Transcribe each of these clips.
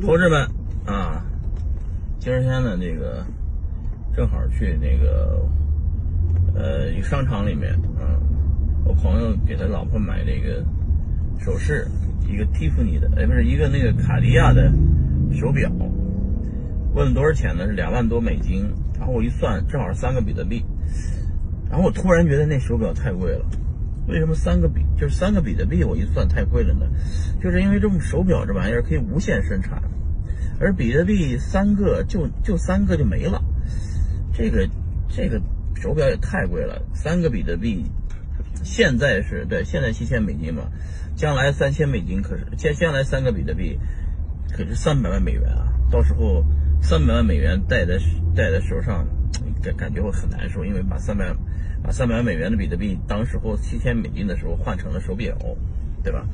同志们啊，今天呢，这个正好去那个呃一商场里面啊，我朋友给他老婆买这个首饰，一个蒂芙尼的，哎，不是一个那个卡地亚的手表，问多少钱呢？是两万多美金。然后我一算，正好三个比特币。然后我突然觉得那手表太贵了。为什么三个比就是三个比特币？我一算太贵了呢，就是因为这种手表这玩意儿可以无限生产，而比特币三个就就三个就没了。这个这个手表也太贵了，三个比特币现在是对现在七千美金嘛，将来三千美金可是将将来三个比特币可是三百万美元啊！到时候三百万美元戴在戴在手上，感感觉会很难受，因为把三百。把三百万美元的比特币，当时候七千美金的时候换成了手表，对吧？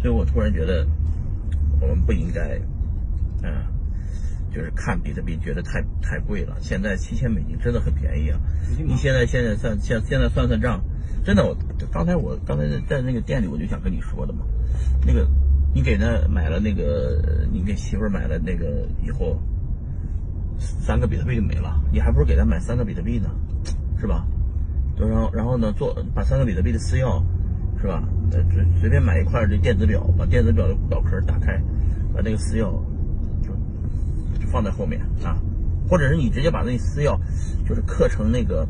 所以我突然觉得，我们不应该，嗯，就是看比特币觉得太太贵了。现在七千美金真的很便宜啊！你现在现在算现现在算算账，真的，我刚才我刚才在那个店里我就想跟你说的嘛，那个你给他买了那个，你给媳妇买了那个以后，三个比特币就没了，你还不如给他买三个比特币呢，是吧？然后，然后呢？做把三个比特币的私钥，是吧？呃，随随便买一块这电子表，把电子表的表壳打开，把那个私钥就就放在后面啊。或者是你直接把那私钥就是刻成那个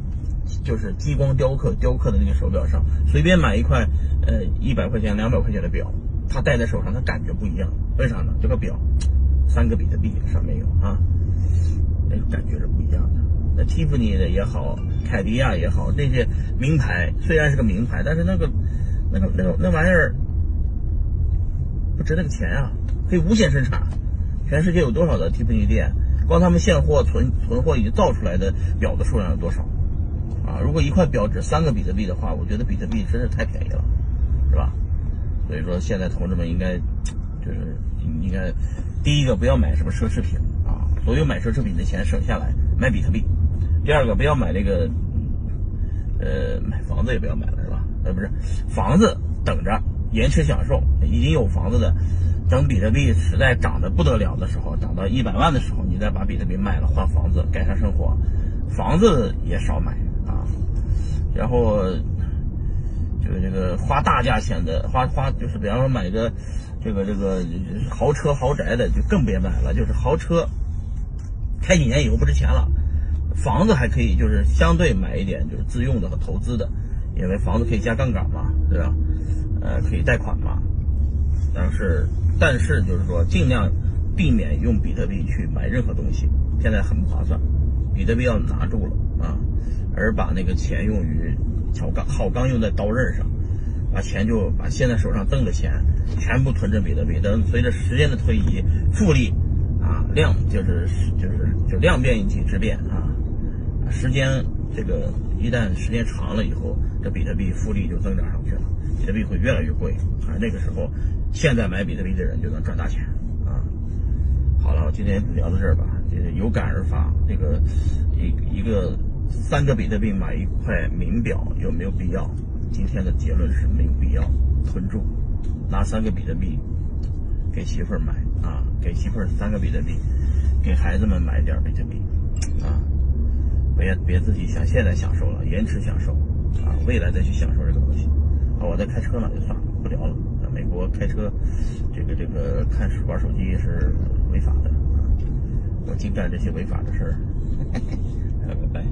就是激光雕刻雕刻的那个手表上，随便买一块呃一百块钱两百块钱的表，它戴在手上它感觉不一样。为啥呢？这个表三个比特币上面有啊，那个感觉是不一样的。那蒂芙尼的也好，凯迪亚也好，那些名牌虽然是个名牌，但是那个、那个、那个那玩意儿不值那个钱啊！可以无限生产，全世界有多少的蒂芙尼店？光他们现货存存货已经造出来的表的数量有多少？啊！如果一块表值三个比特币的话，我觉得比特币真是太便宜了，是吧？所以说，现在同志们应该就是应该第一个不要买什么奢侈品啊，所有买奢侈品的钱省下来买比特币。第二个不要买那个，呃，买房子也不要买了，是吧？呃，不是，房子等着延迟享受。已经有房子的，等比特币实在涨得不得了的时候，涨到一百万的时候，你再把比特币卖了换房子，改善生活。房子也少买啊。然后就是这个花大价钱的，花花就是比方说买个这个这个豪车豪宅的，就更别买了。就是豪车开几年以后不值钱了。房子还可以，就是相对买一点，就是自用的和投资的，因为房子可以加杠杆嘛，对吧？呃，可以贷款嘛。但是，但是就是说，尽量避免用比特币去买任何东西，现在很不划算。比特币要拿住了啊，而把那个钱用于撬钢、好钢用在刀刃上，把钱就把现在手上挣的钱全部囤成比特币。等随着时间的推移，复利啊，量就是就是就量变引起质变啊。时间这个一旦时间长了以后，这比特币复利就增长上去了，比特币会越来越贵啊。那个时候，现在买比特币的人就能赚大钱啊。好了，今天聊到这儿吧。这个有感而发，这个一一个三个比特币买一块名表有没有必要？今天的结论是没有必要，囤住，拿三个比特币给媳妇儿买啊，给媳妇儿三个比特币，给孩子们买点比特币啊。别别自己想现在享受了，延迟享受，啊，未来再去享受这个东西。啊，我在开车呢，就算了，不聊了。在美国开车，这个这个看玩手机是违法的啊，我净干这些违法的事儿。拜拜